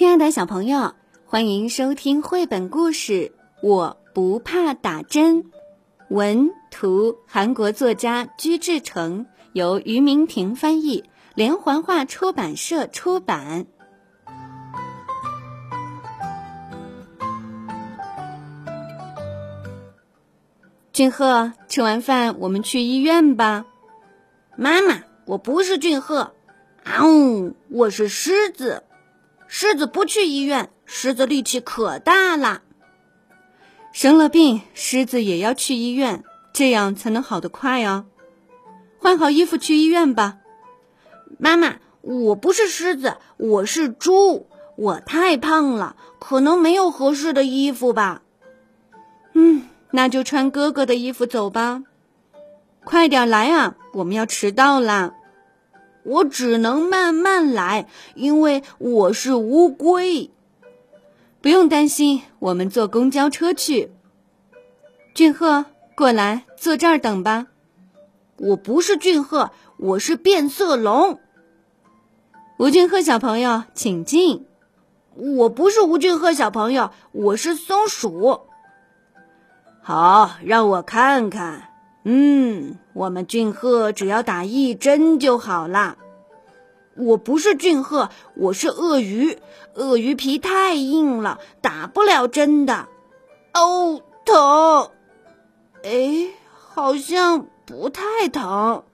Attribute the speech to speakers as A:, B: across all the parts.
A: 亲爱的小朋友，欢迎收听绘本故事《我不怕打针》，文图韩国作家居志成，由于明婷翻译，连环画出版社出版。俊赫，吃完饭我们去医院吧。
B: 妈妈，我不是俊赫，啊呜，我是狮子。狮子不去医院，狮子力气可大了。
A: 生了病，狮子也要去医院，这样才能好得快哦。换好衣服去医院吧。
B: 妈妈，我不是狮子，我是猪，我太胖了，可能没有合适的衣服吧。
A: 嗯，那就穿哥哥的衣服走吧。快点来啊，我们要迟到啦。
B: 我只能慢慢来，因为我是乌龟。
A: 不用担心，我们坐公交车去。俊赫，过来坐这儿等吧。
B: 我不是俊赫，我是变色龙。
A: 吴俊赫小朋友，请进。
B: 我不是吴俊赫小朋友，我是松鼠。好，让我看看。嗯，我们俊赫只要打一针就好啦。我不是俊赫，我是鳄鱼。鳄鱼皮太硬了，打不了针的。哦，疼！哎，好像不太疼。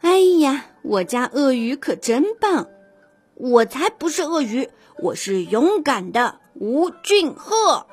A: 哎呀，我家鳄鱼可真棒！
B: 我才不是鳄鱼，我是勇敢的吴俊赫。